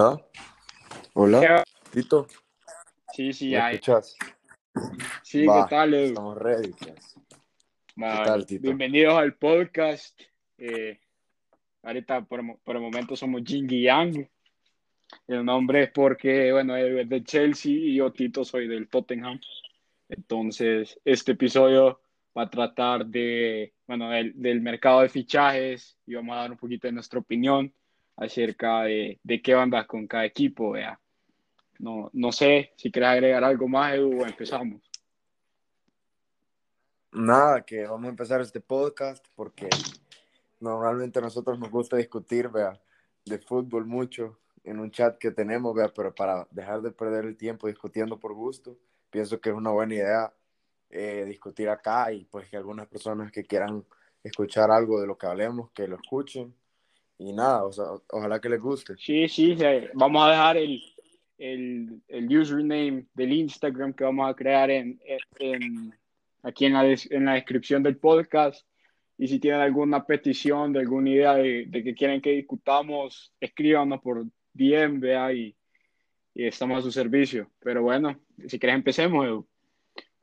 Hola. Hola. Tito. Sí, sí, ¿Me hay. escuchas? Sí, Va, ¿qué tal, Edu? Estamos ready. pues. Va, ¿Qué tal, Tito? Bienvenidos al podcast. Eh, ahorita por, por el momento somos Jing y Yang. El nombre es porque, bueno, él es de Chelsea y yo, Tito, soy del Tottenham. Entonces, este episodio va a tratar de, bueno, del, del mercado de fichajes y vamos a dar un poquito de nuestra opinión acerca de, de qué bandas con cada equipo, vea. No, no sé si quieres agregar algo más, Edu, empezamos. Nada, que vamos a empezar este podcast porque normalmente a nosotros nos gusta discutir, vea, de fútbol mucho en un chat que tenemos, vea, pero para dejar de perder el tiempo discutiendo por gusto, pienso que es una buena idea eh, discutir acá y pues que algunas personas que quieran escuchar algo de lo que hablemos, que lo escuchen y nada, o sea, ojalá que les guste. Sí, sí, sí. vamos a dejar el, el, el username del Instagram que vamos a crear en, en- aquí en la, des- en la descripción del podcast. Y si tienen alguna petición, de alguna idea de, de que quieren que discutamos, escríbanos por DM, vea, y, y estamos a su servicio. Pero bueno, si quieres empecemos.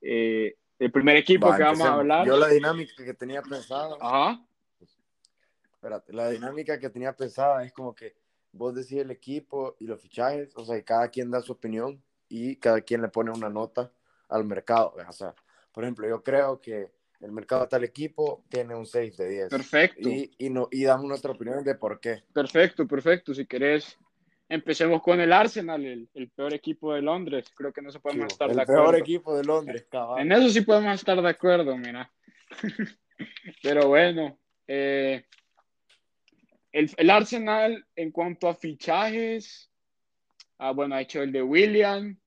Eh, el primer equipo Va, que vamos a empecemos. hablar. Yo la dinámica que tenía pensada, Ajá. Espérate, la dinámica que tenía pensada es como que vos decís el equipo y los fichajes, o sea, y cada quien da su opinión y cada quien le pone una nota al mercado. O sea, por ejemplo, yo creo que el mercado de tal equipo tiene un 6 de 10. Perfecto. Y, y, no, y damos nuestra opinión de por qué. Perfecto, perfecto. Si querés, empecemos con el Arsenal, el, el peor equipo de Londres. Creo que no se podemos estar el de peor acuerdo. equipo de Londres, cabal. En eso sí podemos estar de acuerdo, mira. Pero bueno, eh, el, el Arsenal en cuanto a fichajes, ah, bueno, ha hecho el de William,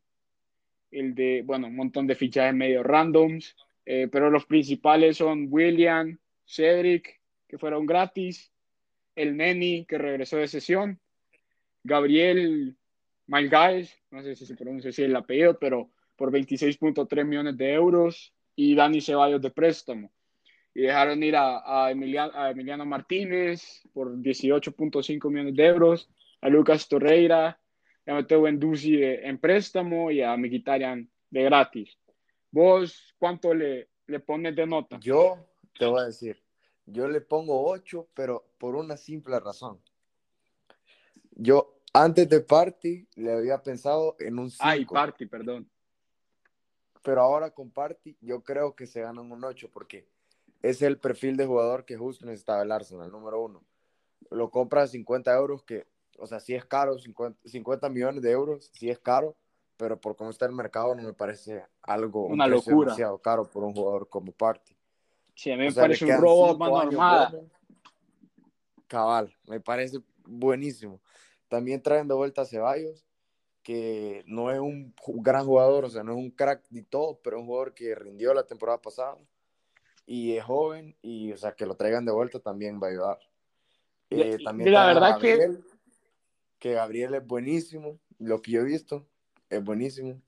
el de, bueno, un montón de fichajes medio randoms, eh, pero los principales son William, Cedric, que fueron gratis, el Neni, que regresó de sesión, Gabriel Malgaez, no sé si se pronuncia así el apellido, pero por 26.3 millones de euros, y Dani Ceballos de préstamo. Y dejaron ir a, a, Emiliano, a Emiliano Martínez por 18.5 millones de euros, a Lucas Torreira, a Mateo Benduzi en préstamo y a Mkhitaryan de gratis. ¿Vos cuánto le, le pones de nota? Yo te voy a decir, yo le pongo 8, pero por una simple razón. Yo antes de Party le había pensado en un 5. Ay, Party, perdón. Pero ahora con Party yo creo que se ganan un 8 porque es el perfil de jugador que justo necesitaba el Arsenal, número uno. Lo compra a 50 euros, que, o sea, sí es caro, 50, 50 millones de euros, sí es caro, pero por cómo está el mercado no me parece algo Una locura. demasiado caro por un jugador como Party. Sí, a mí me O sea, parece un robo mano armada. buenos. Cabal, me parece buenísimo. También traen de vuelta a Ceballos, que no es un gran jugador, o sea, no es un crack ni todo, pero es un jugador que rindió la temporada pasada y es joven, y o sea, que lo traigan de vuelta también va a ayudar. Eh, Y- también y la verdad que- Gabriel, que Gabriel es buenísimo, lo que yo he visto es buenísimo.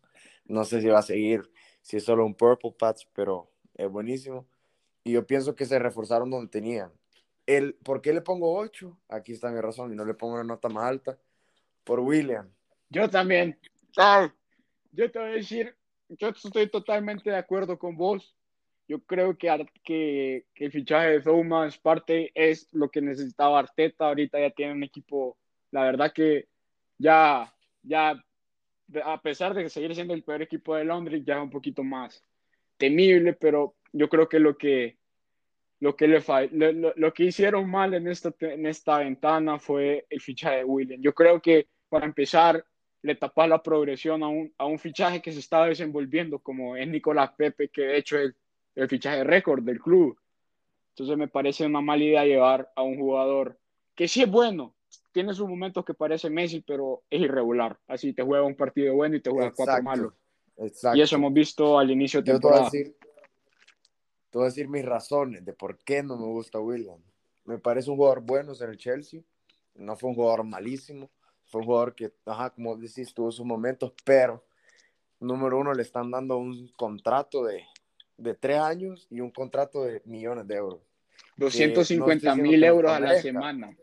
No sé si va a seguir, si es solo un purple patch, pero es buenísimo. Y yo pienso que se reforzaron donde tenían. El, ¿Por qué le pongo 8? Aquí está mi razón y no le pongo una nota más alta. Por William. Yo también. Ay, yo te voy a decir, yo estoy totalmente de acuerdo con vos. Yo creo que, que, que el fichaje de Thomas parte es lo que necesitaba Arteta. Ahorita ya tiene un equipo, la verdad que ya, ya, a pesar de seguir siendo el peor equipo de Londres, ya es un poquito más temible, pero yo creo que lo que, lo que, le lo, lo- que hicieron mal en esta, en esta ventana fue el fichaje de William. Yo creo que para empezar le tapas la progresión a un, a un fichaje que se estaba desenvolviendo, como es Nicolás Pepe, que de hecho es el fichaje récord del club. Entonces me parece una mala idea llevar a un jugador que sí es bueno, tiene sus momentos que parece Messi, pero es irregular. Así te juega un partido bueno y te juega cuatro malos. Exacto. Y eso hemos visto al inicio de Yo te voy, a temporada. decir, te voy a decir mis razones de por qué no me gusta William. Me parece un jugador bueno en el Chelsea. No fue un jugador malísimo. Fue un jugador que, ajá, como decís, tuvo sus momentos, pero número uno le están dando un contrato de, de tres años y un contrato de millones de euros. 250 no estoy mil no euros a la semana.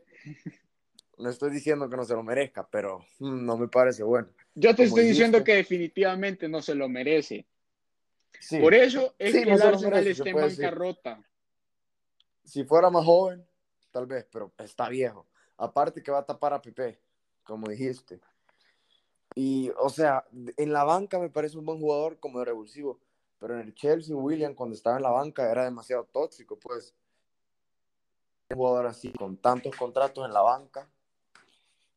no estoy diciendo que no se lo merezca, pero mm, no me parece bueno. Yo te Como estoy diciendo dijiste. que definitivamente no se lo merece. Sí. Por eso es Sí, que no el Arsenal merece, está se en decir. bancarrota. Si fuera más joven, tal vez, pero está viejo. Aparte que va a tapar a Pepe, como dijiste. Y, o sea, en la banca me parece un buen jugador como de revulsivo, pero en el Chelsea, William, cuando estaba en la banca, era demasiado tóxico, pues. Un jugador así, con tantos contratos en la banca,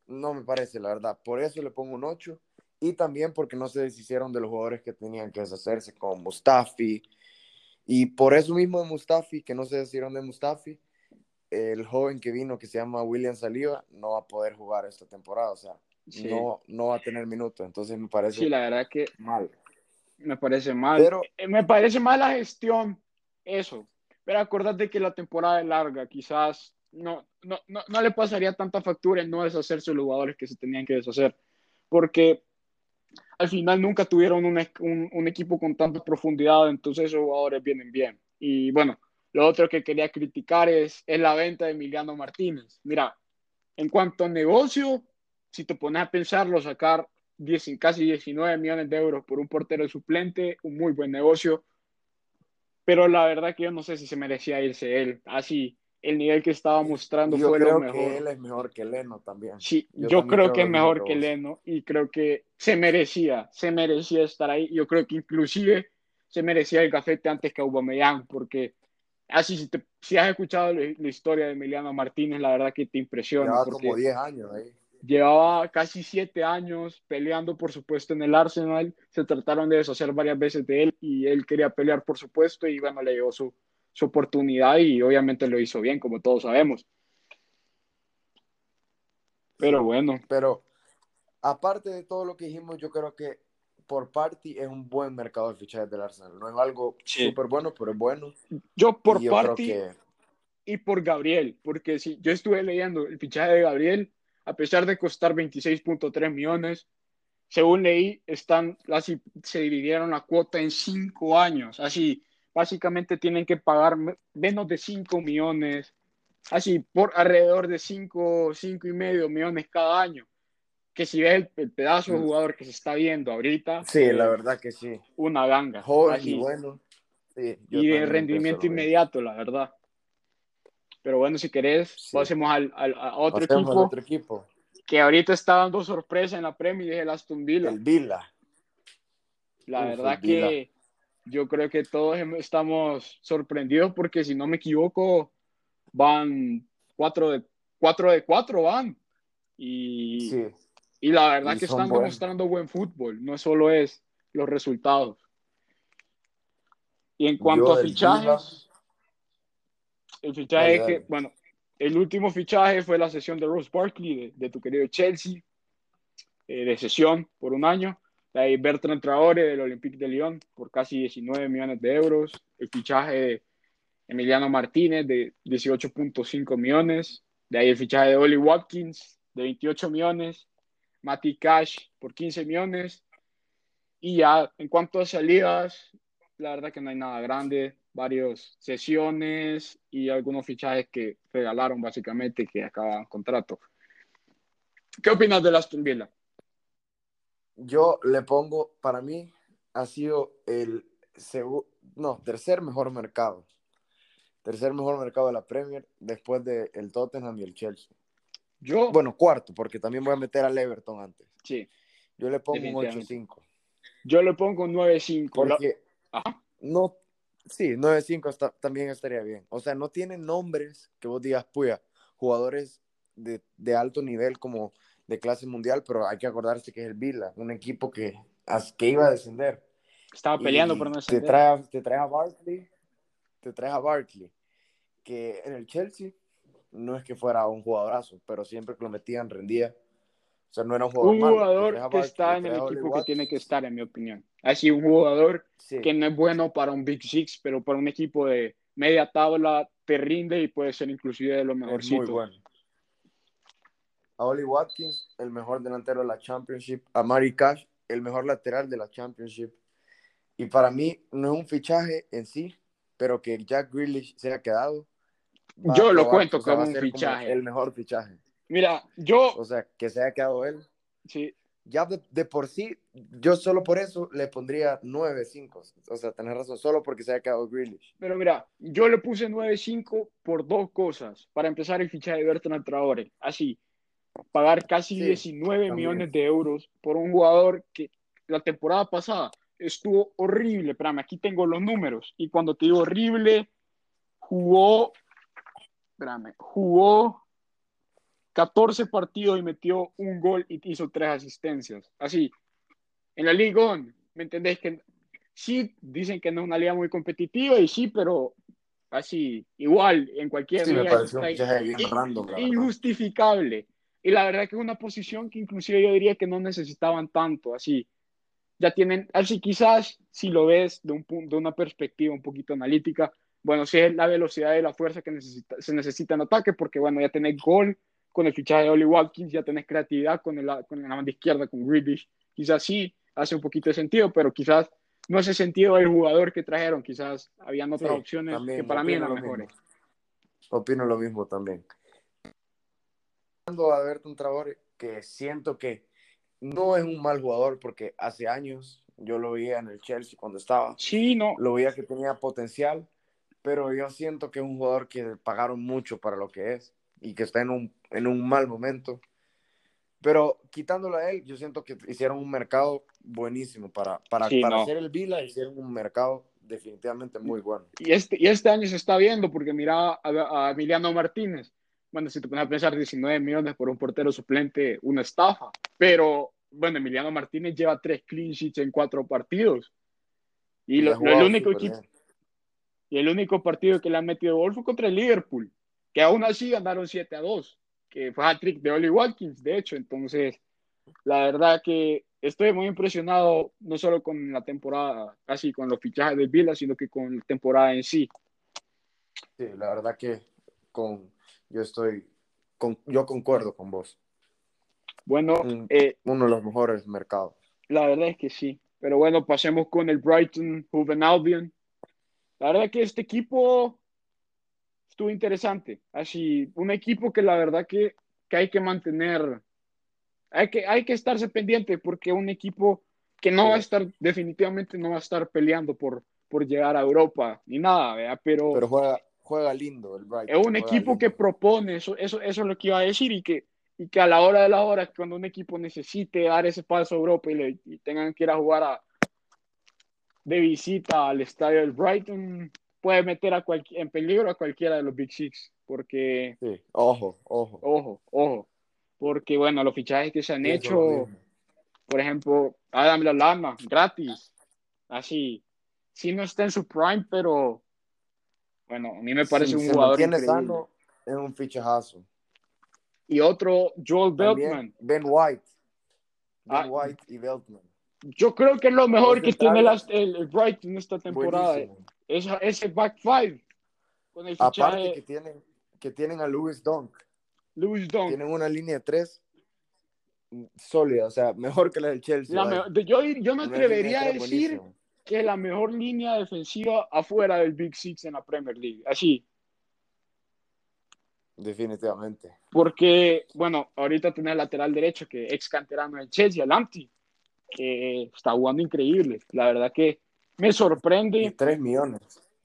no me parece, la verdad. Por eso le pongo un 8. Y también porque no se deshicieron de los jugadores que tenían que deshacerse, como Mustafi. Y por eso mismo de Mustafi, que no se deshicieron de Mustafi, el joven que vino, que se llama William Saliba, no va a poder jugar esta temporada. O sea, Sí. no, no va a tener minutos. Entonces me parece Sí, la verdad que mal. Me parece mal. Pero- Eh, Me parece mal la gestión, eso. Pero acordate que la temporada es larga, quizás no, no, no, no le pasaría tanta factura en no deshacerse de los jugadores que se tenían que deshacer. Porque al final nunca tuvieron un, un- un equipo con tanta profundidad, entonces esos jugadores vienen bien. Y bueno, lo otro que quería criticar es, es la venta de Emiliano Martínez. Mira, en cuanto a negocio, si te pones a pensarlo, sacar 10, casi 19 millones de euros por un portero suplente, un muy buen negocio. Pero la verdad que yo no sé si se merecía irse él. Así, el nivel que estaba mostrando Yo fue creo lo mejor. que él es mejor que Leno también. Sí, Yo yo, también creo creo que es mejor que. Leno y creo que se merecía, se merecía estar ahí. Yo creo que inclusive se merecía el gafete antes que Aubameyang, porque así si, te- si has escuchado la, la historia de Emiliano Martínez, la verdad que te impresiona. Lleva porque como 10 años ahí. Llevaba casi siete años peleando, por supuesto, en el Arsenal. Se trataron de deshacer varias veces de él y él quería pelear, por supuesto, y bueno, le llegó su, su oportunidad y obviamente lo hizo bien, como todos sabemos. Pero bueno, Pero aparte de todo lo que dijimos, yo creo que por party es un buen mercado de fichajes del Arsenal. No es algo Sí. súper bueno, pero es bueno. yo por Y yo creo parte que y por Gabriel, porque si yo estuve leyendo el fichaje de Gabriel, a pesar de costar 26.3 millones, según leí, están, así, se dividieron la cuota en cinco años, así, básicamente tienen que pagar me- menos de 5 millones, así, por alrededor de 5, cinco y medio millones cada año, que si ves el, el pedazo de Mm. jugador que se está viendo ahorita, sí, eh, la verdad que sí. una ganga, Joven así, y bueno. Sí, y de rendimiento inmediato, la verdad. Pero bueno, si querés, Sí. pasemos al, al- a otro Pasemos equipo otro equipo. que ahorita está dando sorpresa en la Premier, es el Aston Villa. El Vila. La Uf, verdad que yo creo que todos estamos sorprendidos porque si no me equivoco, van 4 de 4 de 4 van. Y, Sí. y la verdad Y que están buenos. demostrando buen fútbol, no solo es los resultados. Y en cuanto Yo a fichajes, el fichaje Dale, que, dale. bueno, el último fichaje fue la sesión de Rose Barkley de, de tu querido Chelsea, eh, de sesión por un año. De ahí Bertrand Traore del Olympique de Lyon por casi 19 millones de euros. El fichaje de Emiliano Martínez de 18.5 millones. De ahí el fichaje de Oli Watkins de 28 millones. Mati Cash por 15 millones. Y ya en cuanto a salidas, la verdad que no hay nada grande. Varios sesiones y algunos fichajes que regalaron básicamente que acaban contrato. ¿Qué opinas de Aston Villa? Yo le pongo, para mí, ha sido el segu- no, tercer mejor mercado. Tercer mejor mercado de la Premier después del el Tottenham y el Chelsea. Yo, Bueno, cuarto, porque también voy a meter al Everton antes. sí, Yo le pongo un Definitivamente. 8-5. yo le pongo 9-5. La- Porque Ajá. no, sí, 9-5 está- también estaría bien. O sea, no tiene nombres que vos digas, puya, jugadores de, de alto nivel como de clase mundial, pero hay que acordarse que es el Vila, un equipo que, que iba a descender. Estaba peleando Y por no te descender. trae, a- te trae a Barkley, te trae a Barkley, que en el Chelsea no es que fuera un jugadorazo, pero siempre que lo metían rendía. O sea, no era un jugador Un malo. Te jugador traes a que Barkley, está te en el traes equipo que tiene que estar, en mi opinión. Así, un jugador Sí, que no es bueno para un Big Six, pero para un equipo de media tabla te rinde y puede ser inclusive de lo es muy mejorcito. bueno. A Oli Watkins, el mejor delantero de la Championship. A Mari Cash, el mejor lateral de la Championship. Y para mí no es un fichaje en sí, pero que Jack Grealish se haya quedado. Yo lo probar, cuento o sea, va como un fichaje. el mejor fichaje. Mira, yo. O sea, que se haya quedado él. Sí. Ya de, de por sí, yo solo por eso le pondría 9-5. O sea, tenés razón, solo porque se haya quedado Grealish. Pero mira, yo le puse 9-5 por dos cosas. Para empezar, el fichaje de Bertrand Traore. Así, pagar casi Sí, 19 también. millones de euros por un jugador que la temporada pasada estuvo horrible. Espérame, aquí tengo los números. Y cuando te digo horrible, jugó. Espérame, jugó 14 partidos y metió un gol y hizo tres asistencias. Así, en la Liga On, ¿me entendés? Que sí, dicen que no es una liga muy competitiva y sí, pero así, igual, en cualquier Sí, me liga pareció un está in- random, injustificable. Y la verdad que es una posición que inclusive yo diría que no necesitaban tanto, así. Ya tienen, así quizás si lo ves de, un, de una perspectiva un poquito analítica, bueno, sí es la velocidad y la fuerza que necesita, se necesita en ataque, porque bueno, ya tenés gol con el fichaje de Oli Watkins, ya tenés creatividad con, el, con la banda izquierda, con Grealish. Quizás sí hace un poquito de sentido, pero quizás no hace sentido el jugador que trajeron, quizás habían otras Sí, opciones también, que para mí eran mejores. mismo. Opino lo mismo también. A Bertrand Traore, que siento que no es un mal jugador porque hace años yo lo veía en el Chelsea cuando estaba, Sí, no, lo veía que tenía potencial, pero yo siento que es un jugador que pagaron mucho para lo que es y que está en un, en un mal momento. Pero quitándolo a él, yo siento que hicieron un mercado buenísimo para, para, Sí, para no. hacer el Vila, hicieron un mercado definitivamente muy bueno. Y este, y este año se está viendo porque mira a, a Emiliano Martínez. Bueno, si te pones a pensar 19 millones por un portero suplente, una estafa. Pero bueno, Emiliano Martínez lleva tres clean sheets en cuatro partidos. Y, lo- el, único equipo, y el único partido que le han metido gol fue contra el Liverpool, que aún así ganaron 7 a 2, que fue hat-trick de Oli Watkins, de hecho. Entonces, la verdad que estoy muy impresionado, no solo con la temporada, casi con los fichajes del Vila, sino que con la temporada en sí. Sí, la verdad que con, yo estoy, con, yo concuerdo con vos. Bueno, Mm. eh, Uno de los mejores mercados. la verdad es que sí. Pero bueno, pasemos con el Brighton Hove Albion. La verdad que este equipo estuvo interesante. Así, un equipo que la verdad que, que hay que mantener, hay que, hay que estarse pendiente porque un equipo que no Sí. va a estar, definitivamente no va a estar peleando por, por llegar a Europa ni nada, ¿verdad? Pero, Pero juega, juega lindo el Brighton. es un equipo lindo. que propone, eso, eso, eso es lo que iba a decir, y que, y que a la hora de la hora, cuando un equipo necesite dar ese paso a Europa y, le, y tengan que ir a jugar a, de visita al estadio del Brighton, puede meter a en peligro a cualquiera de los Big Six, porque, Sí, ojo, ojo. ojo, ojo, porque bueno, los fichajes que se han hecho, por ejemplo, Adam Lallana, gratis, así, sí no está en su prime, pero bueno, a mí me parece Si un se jugador increíble. sano, es un fichajazo. Y otro, Joel Beltman. También Ben White. Ben Ah, White y Beltman. Yo creo que es lo mejor que tiene las- el, el Brighton esta temporada. Buenísimo. Esa- ese back five. Con el Aparte fichaje que tienen, que tienen a Louis Dunk. Lewis Dunk. Tienen una línea de tres sólida, o sea, mejor que la del Chelsea. La me- yo, yo me Una atrevería a decir buenísima. que es la mejor línea defensiva afuera del Big Six en la Premier League. Así. Definitivamente. Porque, bueno, ahorita tenés lateral derecho, que ex canterano del Chelsea, Alanti, que está jugando increíble. La verdad que me sorprende. tres millones.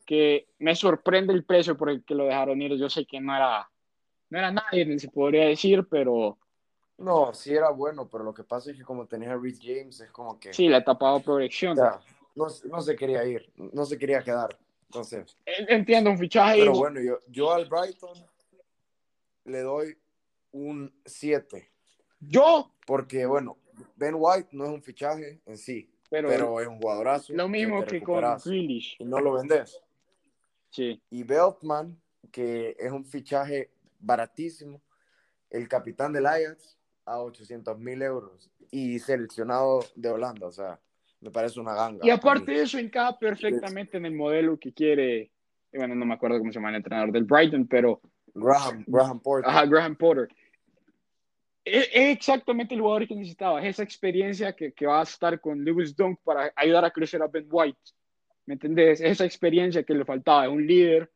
que me sorprende el precio por el que lo dejaron ir. Yo sé que no era, no era nadie, ni se podría decir, pero No, sí era bueno, pero lo que pasa es que como tenía a Rhys James, es como que sí, le ha tapado o proyección. sea, no, no se quería ir, no se quería quedar. Entonces, Entiendo, un fichaje. pero bueno, yo, yo al Brighton le doy un 7, Yo, porque bueno, Ben White no es un fichaje en sí, pero, pero, es un jugadorazo. lo mismo te que con Grealish. Y no lo vendes. Sí, Y Beltman, que es un fichaje baratísimo, el capitán del Ajax a 800 mil euros y seleccionado de Holanda, o sea, me parece una ganga. y aparte de eso, encaja perfectamente en el modelo que quiere. Bueno, no me acuerdo cómo se llama el entrenador del Brighton, pero Graham, Graham Porter. Ajá, Graham Potter. Es, es exactamente el jugador que necesitaba, es esa experiencia que, que va a estar con Lewis Dunk para ayudar a crecer a Ben White. ¿Me entendés? Es esa experiencia que le faltaba, es un líder.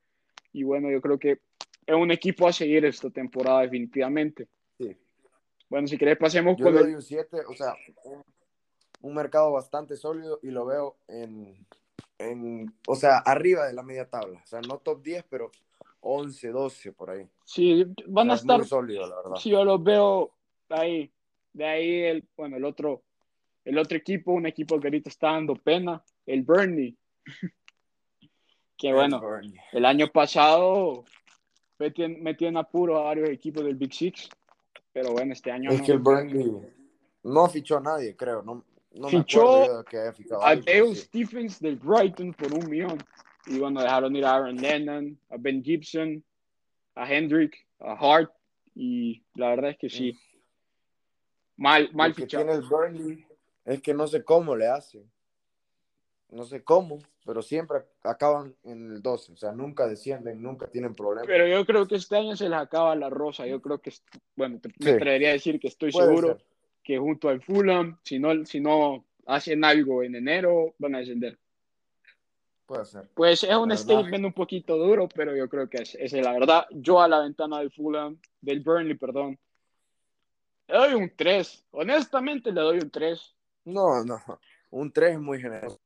Y bueno, yo creo que es un equipo a seguir esta temporada definitivamente. Sí, Bueno, si querés pasemos Yo con el... doy un 7, o sea, un, un mercado bastante sólido y lo veo en, en, o sea, arriba de la media tabla. O sea, no top 10, pero 11, 12 por ahí. Sí, van O a sea, es estar... muy sólido, la verdad. Sí, yo los veo ahí. De ahí, el, bueno, el otro, el otro equipo, un equipo que ahorita está dando pena, el Burnley. que bueno, Burnley. el año pasado metió, en- apuro a varios equipos del Big Six, pero bueno, este año Es no. que el Burnley no fichó a nadie, creo. No, no Fichó que haya fichado a Dale sí. Stephens del Brighton por un millón. Y bueno, dejaron ir a Aaron Lennon, a Ben Gibson, a Hendrick, a Hart. Y la verdad es que sí. Mal, mal que fichado. tiene el Burnley es que no sé cómo le hacen. No sé cómo, pero siempre acaban en el 12. O sea, nunca descienden, nunca tienen problemas. Pero yo creo que este año se les acaba la rosa. Yo creo que, bueno, te- me Sí. atrevería a decir que estoy Puede seguro ser. que junto al Fulham, si no, si no hacen algo en enero, van a descender. Puede ser. Pues es un statement un poquito duro, pero yo creo que es, es la verdad. Yo a la ventana del Fulham, del Burnley, perdón, le doy un 3. Honestamente le doy un 3. No, no. Un 3 es muy generoso.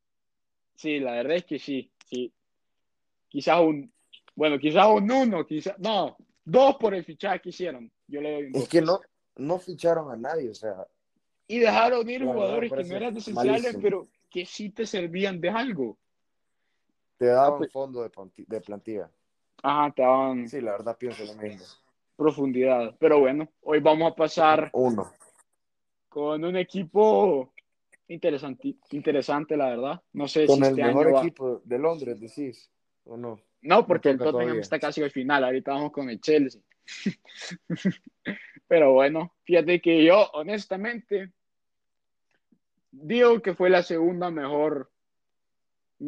Sí, la verdad es que sí, sí. Quizás un, bueno, quizás un 1, quizás, no, 2 por el fichaje que hicieron. Yo le doy un 2. Es que no, no ficharon a nadie. O sea, Y dejaron ir jugadores que no eran esenciales, pero que sí te servían de algo. te daban pues- fondo de plantilla. Ajá, te daban Sí, la verdad pienso lo mismo. Profundidad. Pero bueno, hoy vamos a pasar Uno. con un equipo interesante, interesante la verdad. No sé Con si el este mejor año va- equipo de Londres, decís. ¿O no? No, porque el Tottenham todavía. está casi al final. Ahorita vamos con el Chelsea. Pero bueno, fíjate que yo, honestamente, digo que fue la segunda mejor,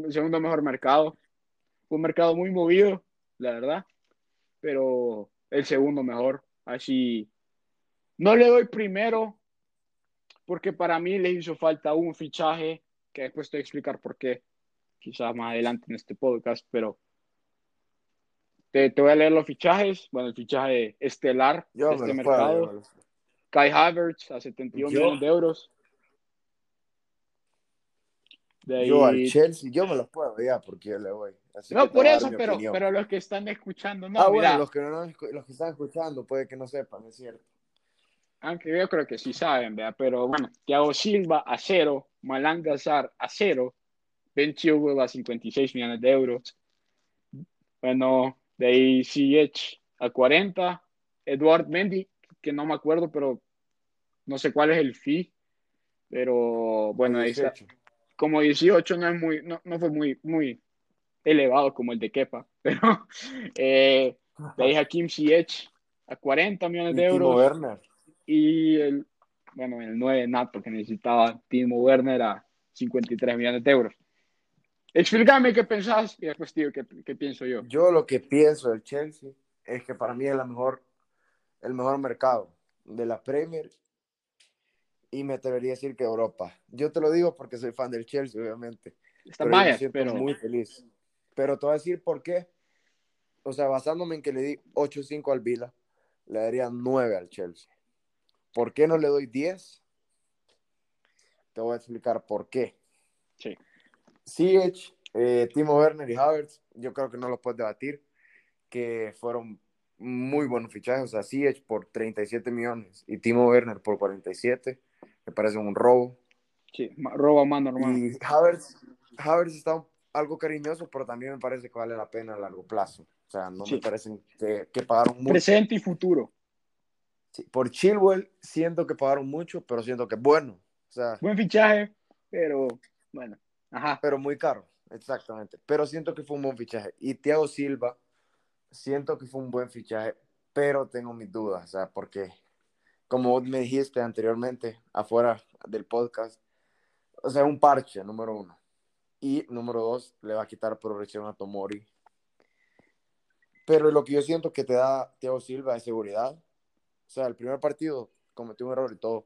segundo mejor mercado. Fue un mercado muy movido, la verdad, pero el segundo mejor. Así, no le doy primero, porque para mí le hizo falta un fichaje, que después te voy a explicar por qué, quizás más adelante en este podcast, pero te, te voy a leer los fichajes. Bueno, el fichaje estelar Yo de me este puedo, mercado. los- Kai Havertz a 71 Yo- millones de euros. De ahí- Yo al Chelsea, yo me los puedo ya porque yo le voy. Así No, por eso, pero, opinión. pero los que están escuchando, no, ah, mira, bueno, los que, no, los que están escuchando puede que no sepan, es cierto. aunque yo creo que sí saben, ¿verdad? pero bueno, Thiago Silva a cero, Malanga Zar a cero, Ben Chilwell a 56 millones de euros. Bueno, de ahí CH a 40, Eduard Mendy, que no me acuerdo, pero no sé cuál es el fee, pero bueno, ahí está. 18. como 18 no es muy, no, no fue muy, muy elevado como el de Kepa, pero eh, de ahí Hakim Ziyech a 40 millones Y de Timo euros Werner. y el, bueno, el 9 Nato que necesitaba Timo Werner a 53 millones de euros. Explícame qué pensás y después digo qué, qué pienso yo. Yo lo que pienso del Chelsea es que para mí es la mejor, el mejor mercado de la Premier y me atrevería a decir que Europa. Yo te lo digo porque soy fan del Chelsea, obviamente. Está pero me siento pero muy feliz. Pero te voy a decir por qué. O sea, basándome en que le di 8-5 al Vila, le daría 9 al Chelsea. ¿Por qué no le doy 10? Te voy a explicar por qué. sí, Ziyech, eh, Timo Werner y Havertz, yo creo que no los puedes debatir, que fueron muy buenos fichajes. O sea, Ziyech por 37 millones y Timo Werner por 47, me parece un robo. sí, ma- roba más normal. Y Havertz, Havertz está algo cariñoso, pero también me parece que vale la pena a largo plazo. O sea, no Sí. me parece que, que pagaron mucho. Presente y futuro. Sí, Por Chilwell siento que pagaron mucho, pero siento que bueno. O sea, Buen fichaje, pero bueno, ajá. pero muy caro, exactamente. Pero siento que fue un buen fichaje. Y Thiago Silva, siento que fue un buen fichaje, pero tengo mis dudas, o sea, porque como me dijiste anteriormente, afuera del podcast, o sea, un parche, número uno. Y número dos, le va a quitar progresión a Tomori. Pero lo que yo siento que te da Thiago Silva es seguridad. O sea, el primer partido cometió un error y todo,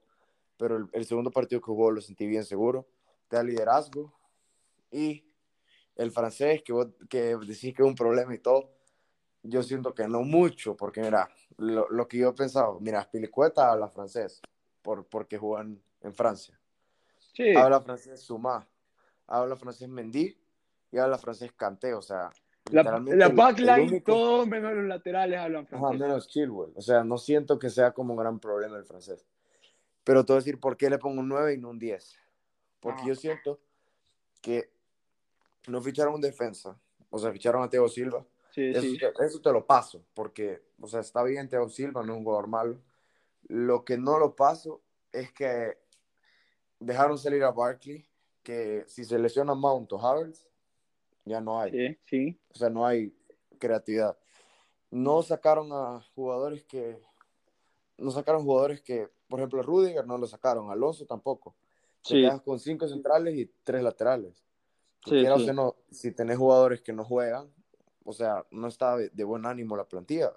pero el, el segundo partido que jugó lo sentí bien seguro. Te da liderazgo. Y el francés, que vos que decís que es un problema y todo, yo siento que no mucho, porque mira, lo, lo que yo he pensado, mira, Pilicueta habla francés, por, porque juegan en Francia. Sí, Habla francés Suma, habla francés Mendy y habla francés Kanté, o sea, la, la backline, único- todos menos los laterales hablan Ajá, francés. menos Chilwell. O sea, no siento que sea como un gran problema el francés. Pero te voy a decir por qué le pongo un 9 y no un 10. Porque Ajá. yo siento que no ficharon un defensa. O sea, ficharon a Teo Silva. Sí, Eso, sí. te, eso te lo paso. Porque, o sea, está bien Teo Silva, no es un jugador malo. Lo que no lo paso es que dejaron salir a Barkley. Que si se lesiona Mount o Havertz, ya no hay. Sí, sí. O sea, no hay creatividad. No sacaron a jugadores que. No sacaron jugadores que. Por ejemplo, Rudiger no lo sacaron. Alonso tampoco. Te Sí. quedas con cinco centrales y tres laterales. Sí, sí. no, si tenés jugadores que no juegan, o sea, no está de, de buen ánimo la plantilla.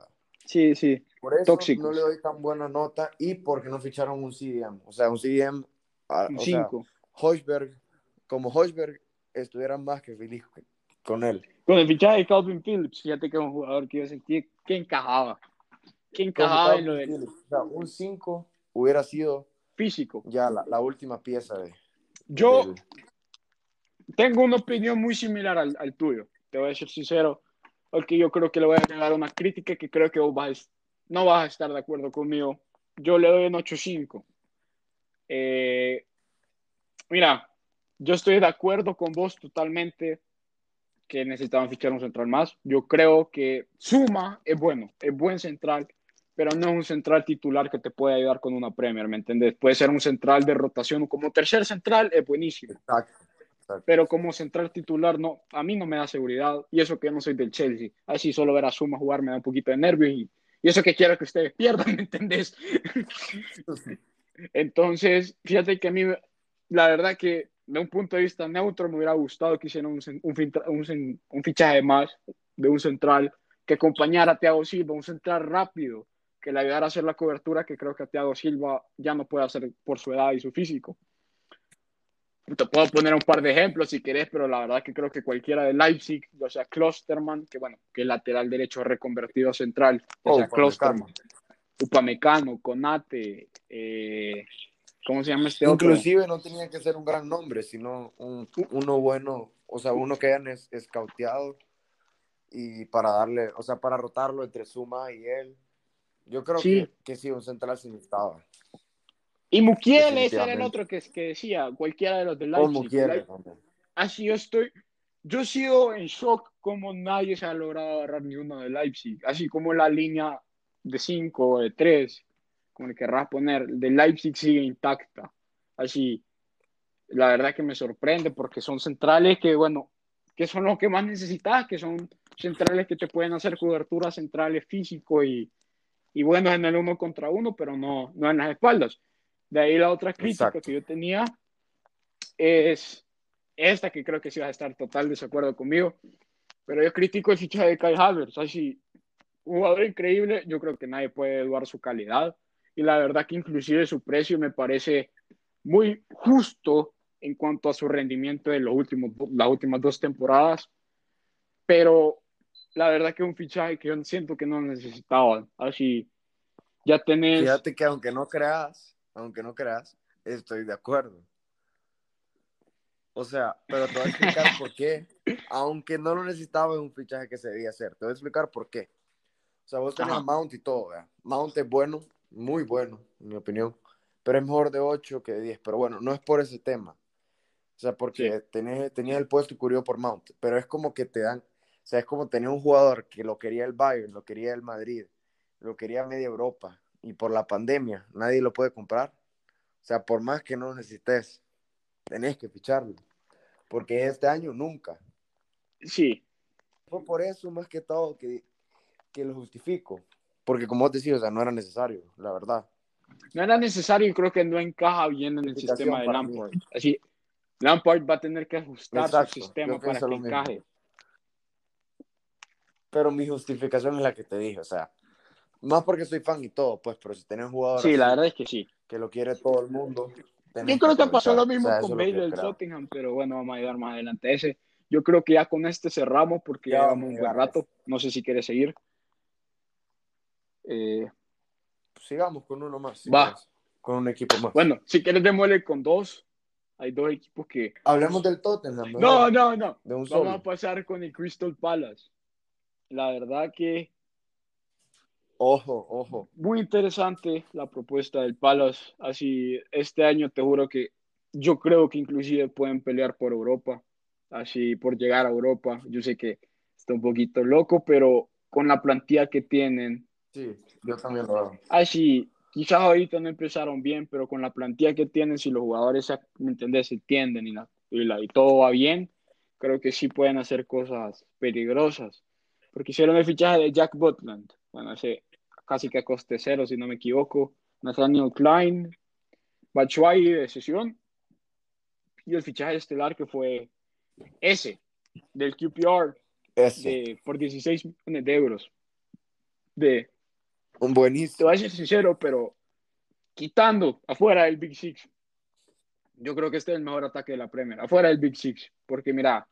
Sí, sí. Por eso Tóxicos. no le doy tan buena nota y porque no ficharon un CDM. O sea, un CDM. a- Un o sea, 5. Hoiberg, como Hoiberg estuvieran más que feliz con él. Con el fichaje de Calvin Phillips, fíjate que es un jugador que yo sentí que encajaba. Que encajaba en lo del Phillips. O sea, un 5 hubiera sido físico. ya la, la última pieza de. Yo tengo una opinión muy similar al, al tuyo, te voy a ser sincero, porque yo creo que le voy a dar una crítica que creo que vas, no vas a estar de acuerdo conmigo. Yo le doy un 8.5. Eh, mira, yo estoy de acuerdo con vos totalmente que necesitaban fichar un central más. Yo creo que Suma es bueno, es buen central, pero no es un central titular que te puede ayudar con una Premier, ¿me entendés? Puede ser un central de rotación, como tercer central es buenísimo Exacto. Exacto. pero como central titular no, a mí no me da seguridad y eso que yo no soy del Chelsea, así solo ver a Suma jugar me da un poquito de nervios y, y eso que quiero que ustedes pierdan, ¿me entendés? Entonces, fíjate que a mí, la verdad que de un punto de vista neutro me hubiera gustado que hicieran un, un, un fichaje más de un central que acompañara a Thiago Silva, un central rápido que le ayudara a hacer la cobertura que creo que a Thiago Silva ya no puede hacer por su edad y su físico. Te puedo poner un par de ejemplos si querés, pero la verdad que creo que cualquiera de Leipzig, o sea, Klosterman, que bueno, que lateral derecho reconvertido a central, ya Oh, sea. Klosterman, Upamecano, Conate, eh, ¿cómo se llama este otro? Inclusive no tenía que ser un gran nombre, sino un, uno bueno, o sea, uno que hayan es, escauteado y para darle, o sea, para rotarlo entre Suma y él. Yo creo Sí. que, que sí, un central sí necesitaba. Y Mukiel, ese era el otro que, que decía, cualquiera de los de Leipzig. Leip- Así yo estoy, yo he sido en shock como nadie se ha logrado agarrar ni uno de Leipzig, así como la línea de 5 o de 3, como le querrás poner, de Leipzig sigue intacta. Así, la verdad que me sorprende porque son centrales que, bueno, que son los que más necesitas, que son centrales que te pueden hacer cobertura centrales físico y, y buenos en el uno contra uno, pero no, no en las espaldas. De ahí la otra crítica Exacto. que yo tenía es esta que creo que sí vas a estar total desacuerdo conmigo, pero yo critico el fichaje de Kai Havertz, así, un jugador increíble, yo creo que nadie puede dudar su calidad. Y la verdad que inclusive su precio me parece muy justo en cuanto a su rendimiento de los últimos, las últimas dos temporadas, pero la verdad que es un fichaje que yo siento que no necesitaban, así, ya tenés... Fíjate que aunque no creas, aunque no creas, estoy de acuerdo. O sea, pero te voy a explicar por qué. Aunque no lo necesitaba, es un fichaje que se debía hacer. Te voy a explicar por qué. O sea, vos tenés Ajá. a Mount y todo, ¿verdad? Mount es bueno, muy bueno, en mi opinión. Pero es mejor de 8 que de 10. Pero bueno, no es por ese tema. O sea, porque tenés, tenías el puesto y curió por Mount. Pero es como que te dan. O sea, es como tener un jugador que lo quería el Bayern, lo quería el Madrid, lo quería media Europa. Y por la pandemia, nadie lo puede comprar. O sea, por más que no lo necesites, tenés que ficharlo. Porque este año nunca. Sí, Fue por eso, más que todo, que, que lo justifico. Porque como te decía, o sea, no era necesario, la verdad. no era necesario y creo que no encaja bien en el sistema de mí. Lampard. Así, Lampard va a tener que ajustar Exacto, su sistema para que lo mismo. encaje. Pero mi justificación es la que te dije, o sea, más porque soy fan y todo, pues, pero si tenés un jugador Sí, así, la verdad es que sí. que lo quiere todo el mundo. Yo creo que pasó aprovechar. lo mismo O sea, eso con que Bale del. Tottenham, pero bueno, vamos a llegar más adelante a ese. Yo creo que ya con este cerramos porque Ya ya vamos un buen rato. No sé si quieres seguir. Eh, sigamos con uno más. Va. con un equipo más. Bueno, si quieres demuele con dos. Hay dos equipos que. Hablemos del Tottenham. No, no, no. De un Vamos solo. a pasar con el Crystal Palace. La verdad que Ojo, ojo. muy interesante la propuesta del Palace. Así, este año te juro que yo creo que inclusive pueden pelear por Europa. Así, por llegar a Europa. Yo sé que está un poquito loco, pero con la plantilla que tienen, Sí, yo también lo hago. así, quizás ahorita no empezaron bien, pero con la plantilla que tienen, si los jugadores, se- ¿me entendés?, se entienden y, la- y, la- y todo va bien, creo que sí pueden hacer cosas peligrosas. Porque hicieron el fichaje de Jack Butland, bueno, ese casi que a coste cero, si no me equivoco, Nathaniel Klein, Batshuayi de sesión, y el fichaje estelar que fue ese, del QPR, de, por 16 millones de euros. De, Un te buenísimo. voy a ser sincero, pero quitando afuera del Big Six, yo creo que este es el mejor ataque de la Premier, afuera del Big Six, porque mira,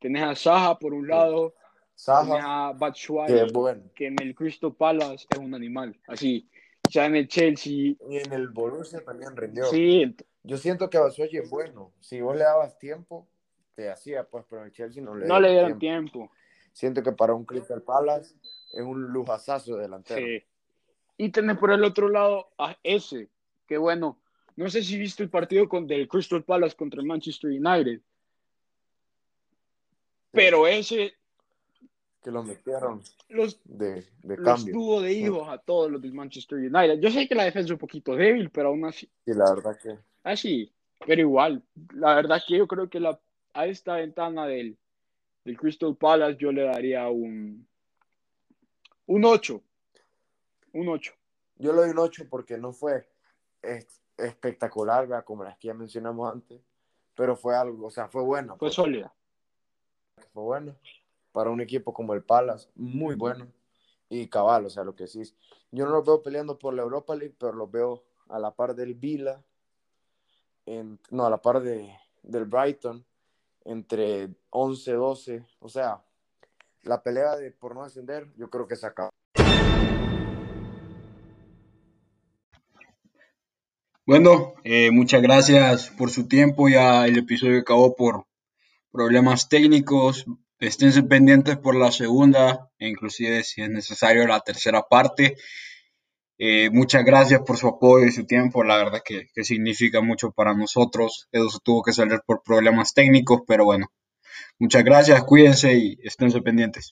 tenés a Saha por un lado, Saja, Batshuayi, que bueno. que en el Crystal Palace es un animal, así, ya en el Chelsea, Y en el Borussia también rindió. sí, Yo siento que Batshuayi es bueno. Si vos le dabas tiempo, te hacía, pues, pero el Chelsea no le no le dieron dieron tiempo. tiempo. Siento que para un Crystal Palace es un lujazazo delantero. Sí. Y tenés por el otro lado a ese, que bueno, no sé si viste el partido con, del Crystal Palace contra el Manchester United, pero ese Que lo metieron los, de, de los cambio. tuvo de hijos a todos los del Manchester United. Yo sé que la defensa es un poquito débil, pero aún así, Y la verdad que así, pero igual, la verdad que yo creo que la, a esta ventana del, del Crystal Palace yo le daría un, un 8, un 8. yo le doy un 8 porque no fue es- espectacular, ¿verdad? como las que ya mencionamos antes, pero fue algo, o sea, fue bueno. Fue pues, sólida. fue bueno. Para un equipo como el Palace, muy bueno. Y cabal, o sea, lo que sí. es- Yo no los veo peleando por la Europa League, pero los veo a la par del Vila, en, no, a la par de, del Brighton, entre 11, 12. O sea, la pelea de por no ascender, yo creo que se acaba. Bueno, eh, muchas gracias por su tiempo. Ya el episodio acabó por problemas técnicos. Esténse pendientes por la segunda e inclusive si es necesario la tercera parte. Eh, muchas gracias por su apoyo y su tiempo. La verdad que, que significa mucho para nosotros. Eso tuvo que salir por problemas técnicos, pero bueno. Muchas gracias, cuídense y esténse pendientes.